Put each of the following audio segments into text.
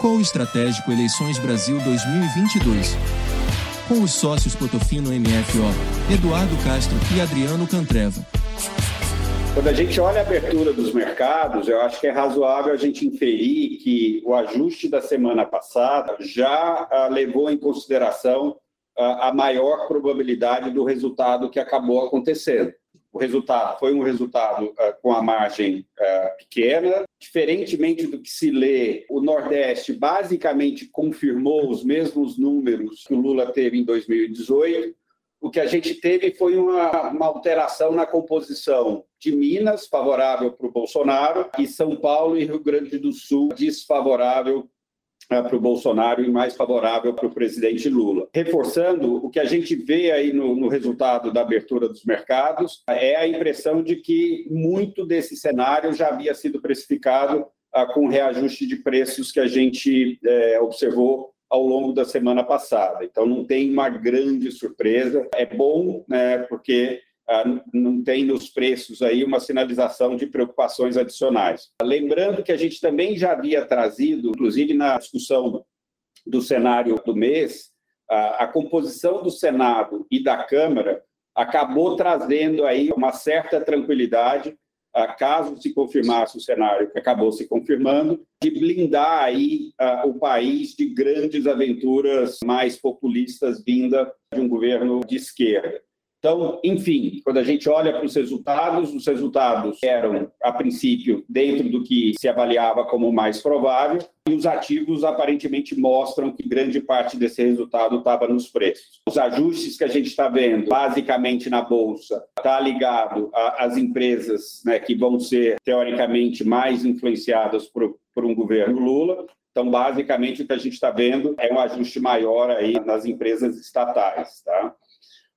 Call Estratégico Eleições Brasil 2022. Com os sócios Potofino MFO, Eduardo Castro e Adriano Cantreva. Quando a gente olha a abertura dos mercados, eu acho que é razoável a gente inferir que o ajuste da semana passada já uh, levou em consideração uh, a maior probabilidade do resultado que acabou acontecendo. O resultado foi um resultado uh, com a margem pequena, diferentemente do que se lê, o Nordeste basicamente confirmou os mesmos números que o Lula teve em 2018 o que a gente teve foi uma, uma alteração na composição de Minas, favorável para o Bolsonaro, e São Paulo e Rio Grande do Sul, desfavorável para o Bolsonaro e mais favorável para o presidente Lula. Reforçando, o que a gente vê aí no, no resultado da abertura dos mercados é a impressão de que muito desse cenário já havia sido precificado uh, com o reajuste de preços que a gente uh, observou ao longo da semana passada. Então, não tem uma grande surpresa. É bom, né, porque ah, não tem nos preços aí uma sinalização de preocupações adicionais. Lembrando que a gente também já havia trazido, inclusive na discussão do cenário do mês, a, composição do Senado e da Câmara acabou trazendo aí uma certa tranquilidade caso se confirmasse o cenário que acabou se confirmando, de blindar aí uh, o país de grandes aventuras mais populistas vinda de um governo de esquerda. Então, enfim, quando a gente olha para os resultados, os resultados eram, a princípio, dentro do que se avaliava como mais provável, e os ativos aparentemente mostram que grande parte desse resultado estava nos preços. Os ajustes que a gente está vendo, basicamente na Bolsa, está ligado às empresas né, que vão ser, teoricamente, mais influenciadas por, por um governo Lula, então, basicamente, o que a gente está vendo é um ajuste maior aí nas empresas estatais. Tá?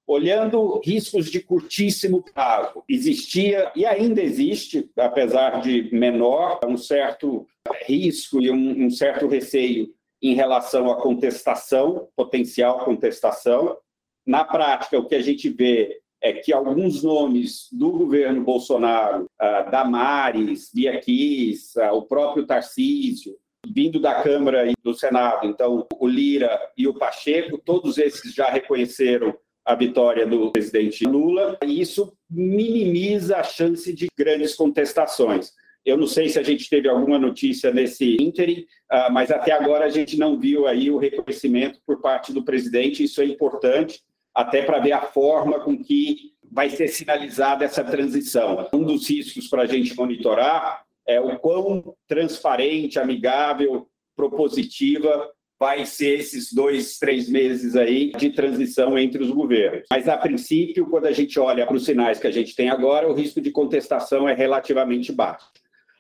Olhando riscos de curtíssimo prazo. Existia e ainda existe, apesar de menor, um certo risco e um, um certo receio em relação à contestação, potencial contestação. Na prática, o que a gente vê é que alguns nomes do governo Bolsonaro, uh, Damares, Bia uh, o próprio Tarcísio, vindo da Câmara e do Senado, então o Lira e o Pacheco, todos esses já reconheceram a vitória do presidente Lula, e isso minimiza a chance de grandes contestações. Eu não sei se a gente teve alguma notícia nesse ínterim, ah, mas até agora a gente não viu aí o reconhecimento por parte do presidente, isso é importante, até para ver a forma com que vai ser sinalizada essa transição. Um dos riscos para a gente monitorar é o quão transparente, amigável, propositiva vai ser esses dois, três meses aí de transição entre os governos. Mas, a princípio, quando a gente olha para os sinais que a gente tem agora, o risco de contestação é relativamente baixo.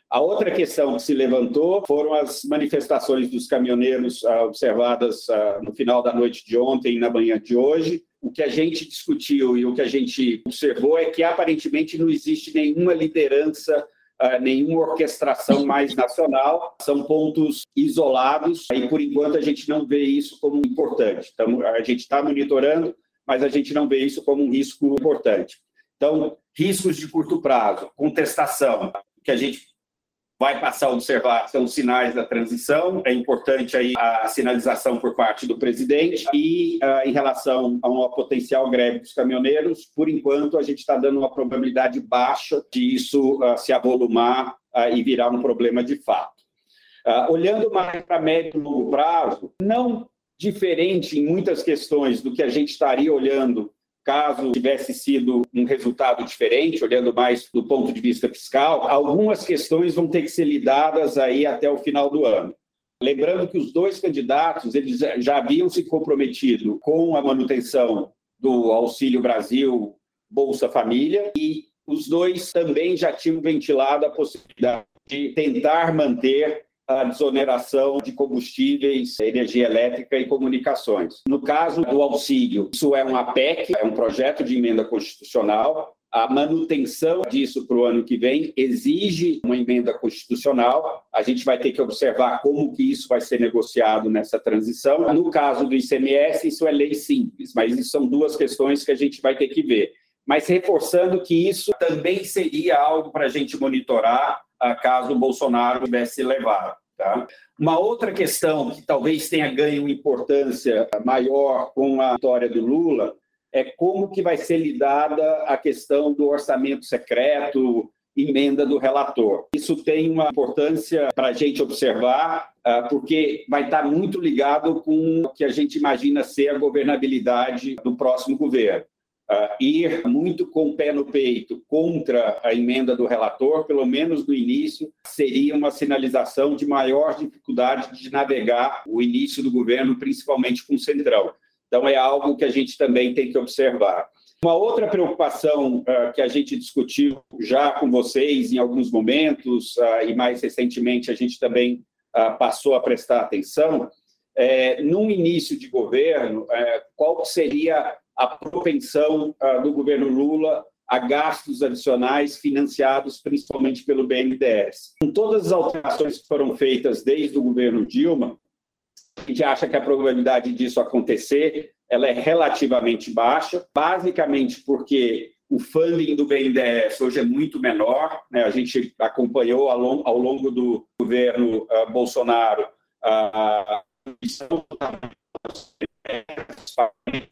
A outra questão que se levantou foram as manifestações dos caminhoneiros ah, observadas ah, no final da noite de ontem e na manhã de hoje. O que a gente discutiu e o que a gente observou é que aparentemente não existe nenhuma liderança uh, nenhuma orquestração mais nacional, são pontos isolados e, por enquanto, a gente não vê isso como importante. Então, a gente está monitorando, mas a gente não vê isso como um risco importante. Então, riscos de curto prazo, contestação, que a gente vai passar a observar são os sinais da transição. É importante aí a sinalização por parte do presidente e uh, em relação a uma potencial greve dos caminhoneiros, por enquanto a gente está dando uma probabilidade baixa de isso uh, se avolumar uh, e virar um problema de fato. olhando mais para médio e longo prazo, não diferente em muitas questões do que a gente estaria olhando caso tivesse sido um resultado diferente, olhando mais do ponto de vista fiscal, algumas questões vão ter que ser lidadas aí até o final do ano. Lembrando que os dois candidatos eles já haviam se comprometido com a manutenção do Auxílio Brasil, Bolsa Família, e os dois também já tinham ventilado a possibilidade de tentar manter a desoneração de combustíveis, energia elétrica e comunicações. No caso do auxílio, isso é uma PEC, é um projeto de emenda constitucional. A manutenção disso para o ano que vem exige uma emenda constitucional. A gente vai ter que observar como que isso vai ser negociado nessa transição. No caso do ICMS, isso é lei simples, mas isso são duas questões que a gente vai ter que ver. Mas reforçando que isso também seria algo para a gente monitorar caso o Bolsonaro tivesse levado. Tá? Uma outra questão que talvez tenha ganho importância maior com a vitória do Lula é como que vai ser lidada a questão do orçamento secreto, emenda do relator. Isso tem uma importância para a gente observar, ah, porque vai estar muito ligado com o que a gente imagina ser a governabilidade do próximo governo. Ir muito com o pé no peito contra a emenda do relator, pelo menos no início, seria uma sinalização de maior dificuldade de navegar o início do governo, principalmente com o Centrão. Então, é algo que a gente também tem que observar. Uma outra preocupação uh, que a gente discutiu já com vocês em alguns momentos, uh, e mais recentemente a gente também uh, passou a prestar atenção, é, no início de governo, é, qual seria a propensão do governo Lula a gastos adicionais financiados principalmente pelo BNDES. Com todas as alterações que foram feitas desde o governo Dilma, a gente acha que a probabilidade disso acontecer ela é relativamente baixa, basicamente porque o funding do BNDES hoje é muito menor. Né? A gente acompanhou ao longo, do governo uh, Bolsonaro a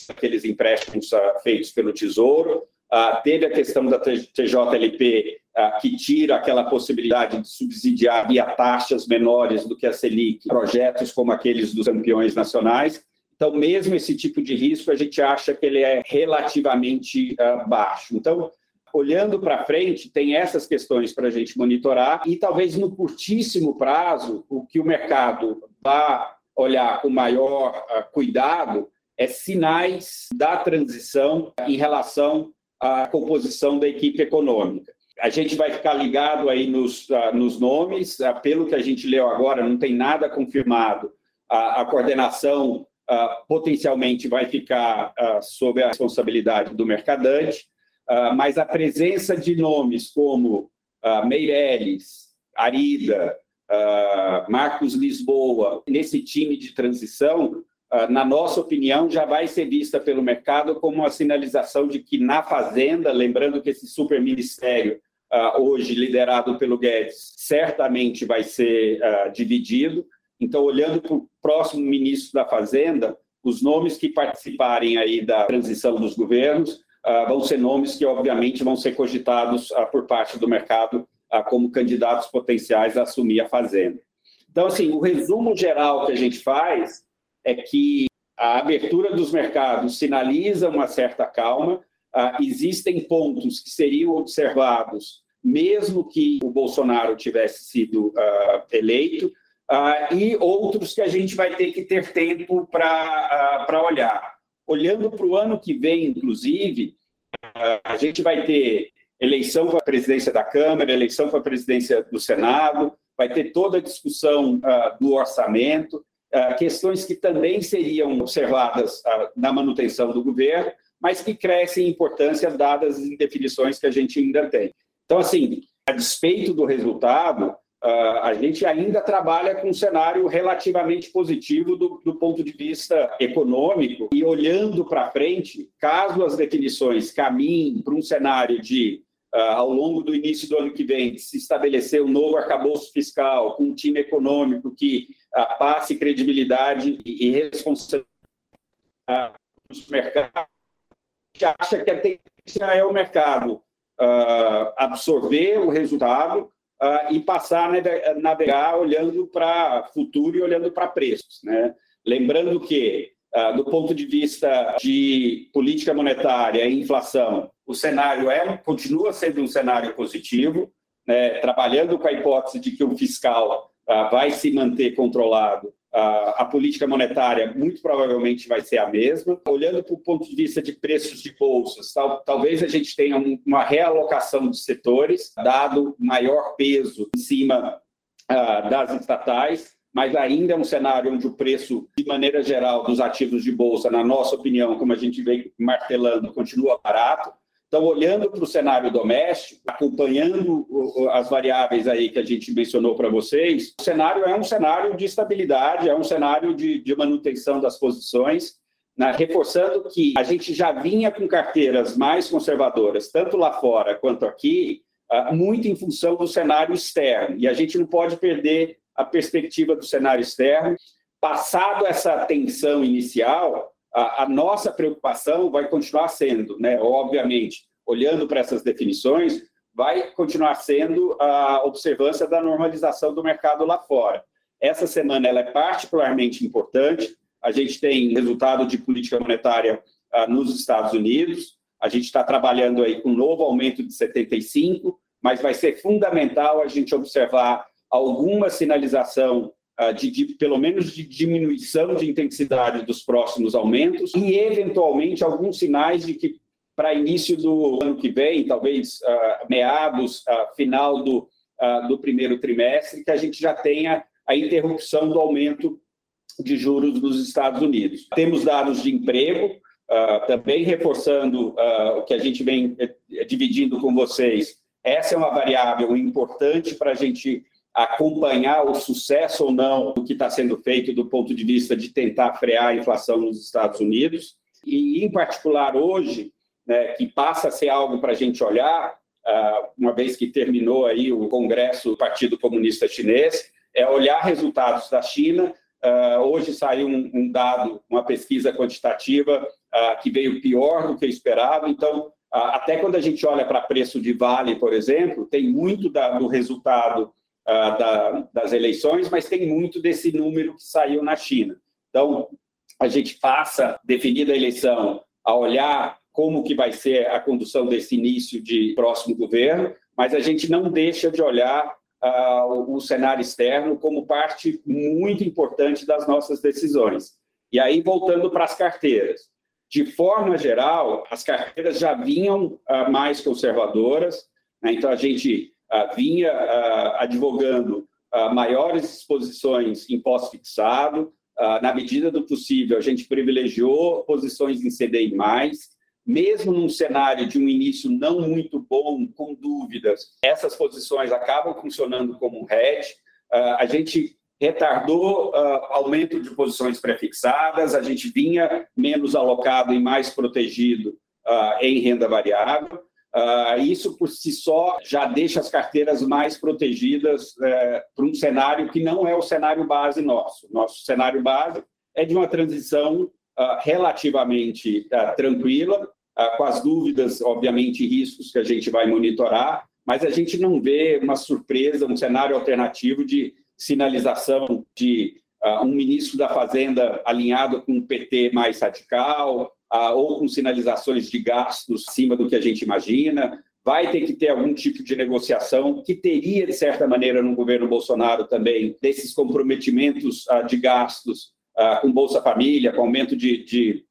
aqueles empréstimos uh, feitos pelo Tesouro. Uh, teve a questão da TJLP, uh, que tira aquela possibilidade de subsidiar via taxas menores do que a Selic projetos como aqueles dos campeões nacionais. Então, mesmo esse tipo de risco, a gente acha que ele é relativamente baixo. Então, olhando para frente, tem essas questões para a gente monitorar e talvez no curtíssimo prazo, o que o mercado vai olhar com maior cuidado é sinais da transição em relação a composição da equipe econômica. A gente vai ficar ligado aí nos, uh, nos nomes, uh, pelo que a gente leu agora, não tem nada confirmado. Uh, a coordenação potencialmente vai ficar sob a responsabilidade do mercadante, mas a presença de nomes como Meirelles, Arida, Marcos Lisboa, nesse time de transição, ah, na nossa opinião, já vai ser vista pelo mercado como uma sinalização de que na Fazenda, lembrando que esse superministério, uh, hoje liderado pelo Guedes, certamente vai ser uh, dividido. Então, olhando para o próximo ministro da Fazenda, os nomes que participarem aí da transição dos governos uh, vão ser nomes que, obviamente, vão ser cogitados por parte do mercado como candidatos potenciais a assumir a Fazenda. Então, assim, o resumo geral que a gente faz é que a abertura dos mercados sinaliza uma certa calma, ah, existem pontos que seriam observados mesmo que o Bolsonaro tivesse sido ah, eleito, ah, e outros que a gente vai ter que ter tempo para olhar. Olhando para o ano que vem, inclusive, a gente vai ter eleição para a presidência da Câmara, eleição para a presidência do Senado, vai ter toda a discussão do orçamento, ah, questões que também seriam observadas ah, na manutenção do governo, mas que crescem em importância dadas as indefinições que a gente ainda tem. Então, assim, a despeito do resultado, a gente ainda trabalha com um cenário relativamente positivo do, do ponto de vista econômico e olhando para frente, caso as definições caminhem para um cenário de Uh, ao longo do início do ano que vem, se estabelecer um novo arcabouço fiscal com um time econômico que uh, passe credibilidade e, responsabilidade nos mercados, a gente acha que a tendência é o mercado uh, absorver o resultado e passar a navegar olhando para futuro e olhando para preços. Né? Lembrando que ah, do ponto de vista de política monetária e inflação, o cenário é, continua sendo um cenário positivo, né, trabalhando com a hipótese de que o fiscal uh, vai se manter controlado, uh, a política monetária muito provavelmente vai ser a mesma. Olhando para o ponto de vista de preços de bolsas, tal, talvez a gente tenha um, uma realocação de setores, dado maior peso em cima das estatais, mas ainda é um cenário onde o preço, de maneira geral, dos ativos de bolsa, na nossa opinião, como a gente vem martelando, continua barato. Então, olhando para o cenário doméstico, acompanhando as variáveis aí que a gente mencionou para vocês, o cenário é um cenário de estabilidade, é um cenário de, de manutenção das posições, né? reforçando que a gente já vinha com carteiras mais conservadoras, tanto lá fora quanto aqui, ah, muito em função do cenário externo. E a gente não pode perder a perspectiva do cenário externo. Passado essa tensão inicial, a, a nossa preocupação vai continuar sendo, né, obviamente, olhando para essas definições, vai continuar sendo a observância da normalização do mercado lá fora. Essa semana ela é particularmente importante. A gente tem resultado de política monetária ah, nos Estados Unidos. A gente está trabalhando aí com um novo aumento de 75, mas vai ser fundamental a gente observar alguma sinalização uh, de, de, pelo menos de diminuição de intensidade dos próximos aumentos e eventualmente alguns sinais de que para início do ano que vem, talvez uh, meados, uh, final do, do primeiro trimestre, que a gente já tenha a interrupção do aumento de juros nos Estados Unidos. Temos dados de emprego, uh, também reforçando uh, o que a gente vem uh, dividindo com vocês. Essa é uma variável importante para a gente acompanhar o sucesso ou não do que está sendo feito do ponto de vista de tentar frear a inflação nos Estados Unidos. E, em particular, hoje, né, que passa a ser algo para a gente olhar, ah, uma vez que terminou aí o Congresso do Partido Comunista Chinês, é olhar resultados da China. Uh, hoje saiu um, dado, uma pesquisa quantitativa uh, que veio pior do que esperava. Então, até quando a gente olha para preço de vale, por exemplo, tem muito do resultado da, das eleições, mas tem muito desse número que saiu na China. Então, a gente passa, definida a eleição, a olhar como que vai ser a condução desse início de próximo governo, mas a gente não deixa de olhar uh, o cenário externo como parte muito importante das nossas decisões. E aí, voltando para as carteiras. De forma geral, as carteiras já vinham uh, mais conservadoras, né? então a gente vinha advogando maiores exposições em pós-fixado, na medida do possível, a gente privilegiou posições em CDI+, mesmo num cenário de um início não muito bom, com dúvidas, essas posições acabam funcionando como um hedge. A gente retardou aumento de posições prefixadas, a gente vinha menos alocado e mais protegido em renda variável. Isso, por si só, já deixa as carteiras mais protegidas uh, para um cenário que não é o cenário base nosso. Nosso cenário base é de uma transição ah, relativamente uh, tranquila, uh, com as dúvidas, obviamente, riscos que a gente vai monitorar, mas a gente não vê uma surpresa, um cenário alternativo de sinalização de um ministro da Fazenda alinhado com um PT mais radical, ou com sinalizações de gastos acima do que a gente imagina. Vai ter que ter algum tipo de negociação que teria, de certa maneira, no governo Bolsonaro também, desses comprometimentos de gastos ah, com Bolsa Família, com aumento de, de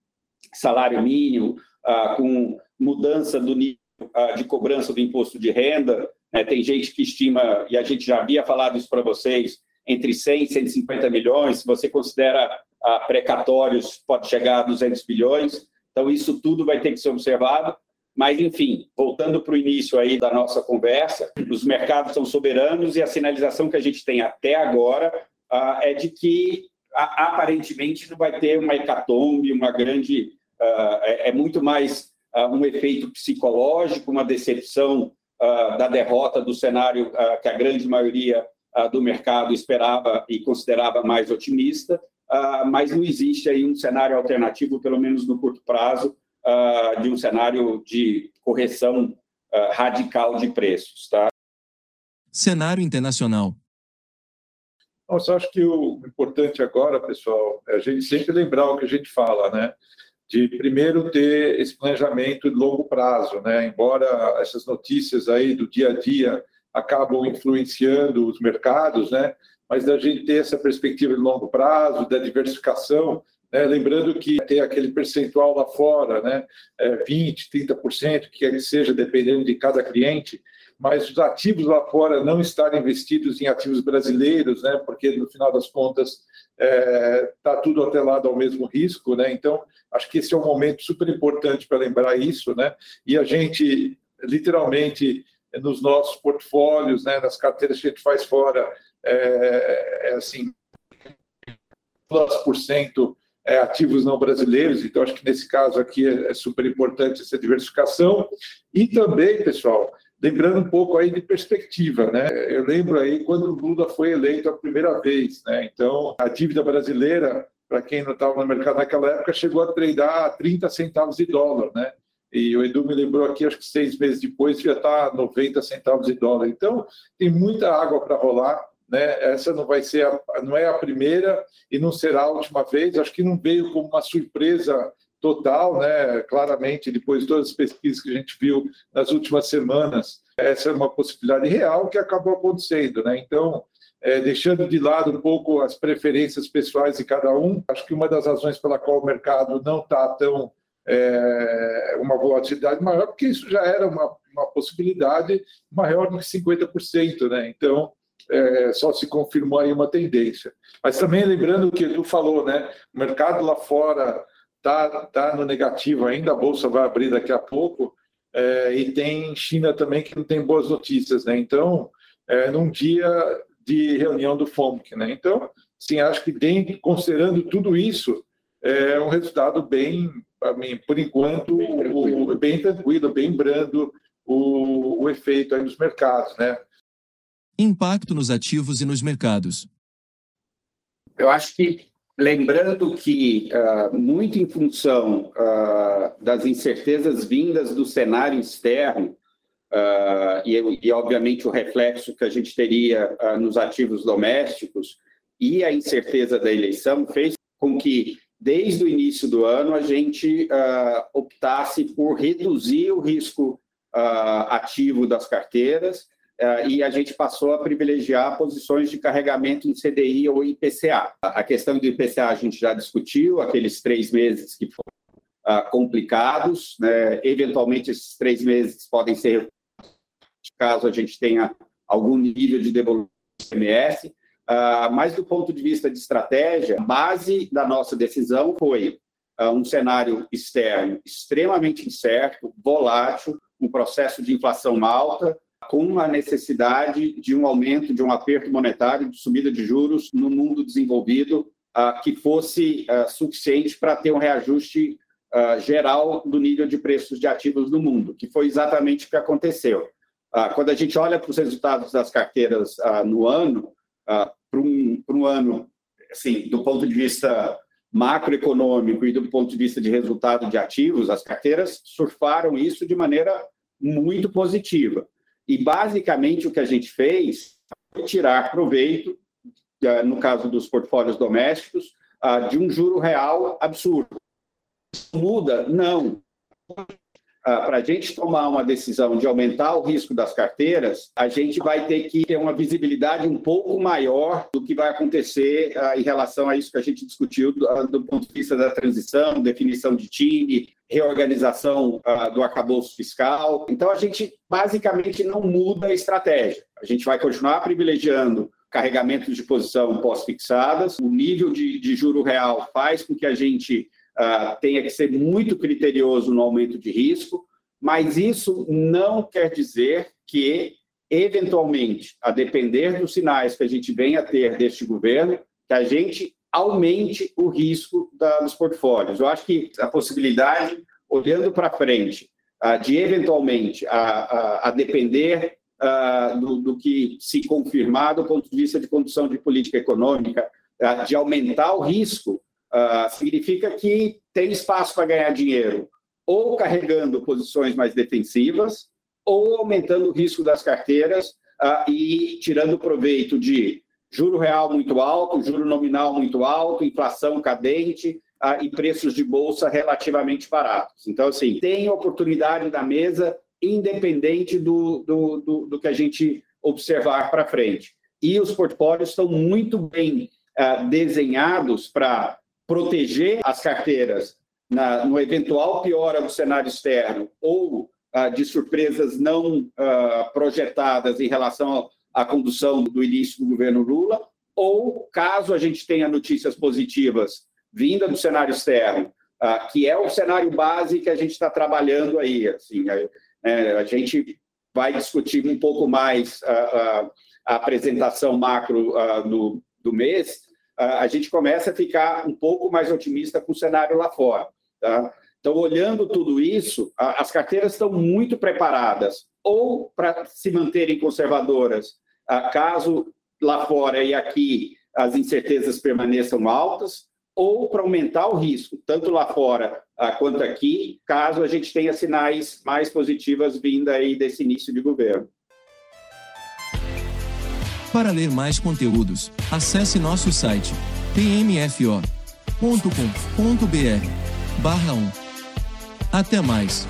salário mínimo, uh, com mudança do nível de cobrança do imposto de renda. Né? Tem gente que estima, e a gente já havia falado isso para vocês, entre 100 e 150 milhões. Se você considera precatórios, pode chegar a 200 bilhões. Então, isso tudo vai ter que ser observado. Mas, enfim, voltando para o início aí da nossa conversa, os mercados são soberanos e a sinalização que a gente tem até agora uh, é de que aparentemente não vai ter uma hecatombe, uma grande. Uh, é, é, muito mais uh, um efeito psicológico, uma decepção da derrota do cenário que a grande maioria do mercado esperava e considerava mais otimista, mas não existe aí um cenário alternativo, pelo menos no curto prazo, de um cenário de correção radical de preços. Tá? Cenário internacional. Nossa, acho que o importante agora, pessoal, é a gente sempre lembrar o que a gente fala, né? De primeiro ter esse planejamento de longo prazo, né? Embora essas notícias aí do dia a dia acabam influenciando os mercados, né? Mas da gente ter essa perspectiva de longo prazo, da diversificação, né? lembrando que tem aquele percentual lá fora, né? É 20, 30%, que ele seja, dependendo de cada cliente, mas os ativos lá fora não estarem investidos em ativos brasileiros, né? Porque no final das contas está é, tá tudo atrelado ao mesmo risco, né? Então acho que esse é um momento super importante para lembrar isso, né? E a gente literalmente nos nossos portfólios, né? Nas carteiras que a gente faz fora, é, é assim, plus por cento é, ativos não brasileiros, então acho que nesse caso aqui é, é super importante essa diversificação. E também, pessoal, lembrando um pouco aí de perspectiva, né? Eu lembro aí quando o Lula foi eleito a primeira vez, né? Então, a dívida brasileira, para quem não estava no mercado naquela época, chegou a treinar a 30 centavos de dólar, né? E o Edu me lembrou aqui, acho que seis meses depois já está 90 centavos de dólar. Então, tem muita água para rolar. Né? Essa não vai ser, a, não é a primeira e não será a última vez. Acho que não veio como uma surpresa total, né? Claramente, depois de todas as pesquisas que a gente viu nas últimas semanas, essa é uma possibilidade real que acabou acontecendo, né? Então, é, deixando de lado um pouco as preferências pessoais de cada um, acho que uma das razões pela qual o mercado não está tão é, uma volatilidade maior, porque isso já era uma, uma possibilidade maior do que 50%, né? Então, é, só se confirmou aí uma tendência. Mas também lembrando o que tu falou, né? O mercado lá fora está tá no negativo ainda, a bolsa vai abrir daqui a pouco, é, e tem China também que não tem boas notícias, né? Então, é, num dia de reunião do FOMC, né? Então, sim, acho que bem, considerando tudo isso, é um resultado bem, mim, por enquanto, bem tranquilo, o, bem, tranquilo, bem brando o, o efeito aí nos mercados, né? Impacto nos ativos e nos mercados. Eu acho que Lembrando que, uh, muito em função uh, das incertezas vindas do cenário externo, uh, e, e, obviamente, o reflexo que a gente teria nos ativos domésticos e a incerteza da eleição, fez com que, desde o início do ano, a gente optasse por reduzir o risco ativo das carteiras é, e a gente passou a privilegiar posições de carregamento em CDI ou IPCA. A questão do IPCA a gente já discutiu, aqueles três meses que foram complicados, né? eventualmente esses três meses podem ser caso a gente tenha algum nível de devolução do ICMS, ah, mas do ponto de vista de estratégia, a base da nossa decisão foi ah, um cenário externo extremamente incerto, volátil, um processo de inflação alta, com a necessidade de um aumento, de um aperto monetário, de subida de juros no mundo desenvolvido uh, que fosse uh, suficiente para ter um reajuste uh, geral do nível de preços de ativos no mundo, que foi exatamente o que aconteceu. quando a gente olha para os resultados das carteiras no ano, para um, um ano, assim, do ponto de vista macroeconômico e do ponto de vista de resultado de ativos, as carteiras surfaram isso de maneira muito positiva. E, basicamente, o que a gente fez foi tirar proveito, eh, no caso dos portfólios domésticos, ah, de um juro real absurdo. Muda? Não. Ah, para a gente tomar uma decisão de aumentar o risco das carteiras, a gente vai ter que ter uma visibilidade um pouco maior do que vai acontecer ah, em relação a isso que a gente discutiu ah, do ponto de vista da transição, definição de time, reorganização do arcabouço fiscal. Então, a gente basicamente não muda a estratégia. A gente vai continuar privilegiando carregamentos de posição pós-fixadas. O nível de, de juro real faz com que a gente uh, tenha que ser muito criterioso no aumento de risco, mas isso não quer dizer que, eventualmente, a depender dos sinais que a gente venha a ter deste governo, que a gente aumente o risco da, dos portfólios. Eu acho que a possibilidade, olhando para frente, uh, de eventualmente, a, a, a depender uh, do, do, que se confirmar do ponto de vista de condução de política econômica, uh, de aumentar o risco, uh, significa que tem espaço para ganhar dinheiro, ou carregando posições mais defensivas, ou aumentando o risco das carteiras uh, e tirando proveito de juro real muito alto, juro nominal muito alto, inflação cadente uh, e preços de bolsa relativamente baratos. Então, assim, tem oportunidade da mesa, independente do, do, do, do que a gente observar para frente. E os portfólios estão muito bem desenhados para proteger as carteiras na, no eventual piora do cenário externo ou ah, de surpresas não ah, projetadas em relação à condução do início do governo Lula, ou caso a gente tenha notícias positivas vinda do cenário externo, ah, que é o cenário base que a gente está trabalhando aí. Assim, é, a gente vai discutir um pouco mais a, a apresentação macro do, do mês, a gente começa a ficar um pouco mais otimista com o cenário lá fora. Tá? Então, olhando tudo isso, as carteiras estão muito preparadas ou para se manterem conservadoras, caso lá fora e aqui as incertezas permaneçam altas, ou para aumentar o risco, tanto lá fora quanto aqui, caso a gente tenha sinais mais positivas vindo aí desse início de governo. Para ler mais conteúdos, acesse nosso site pmfo.com.br/1. Até mais.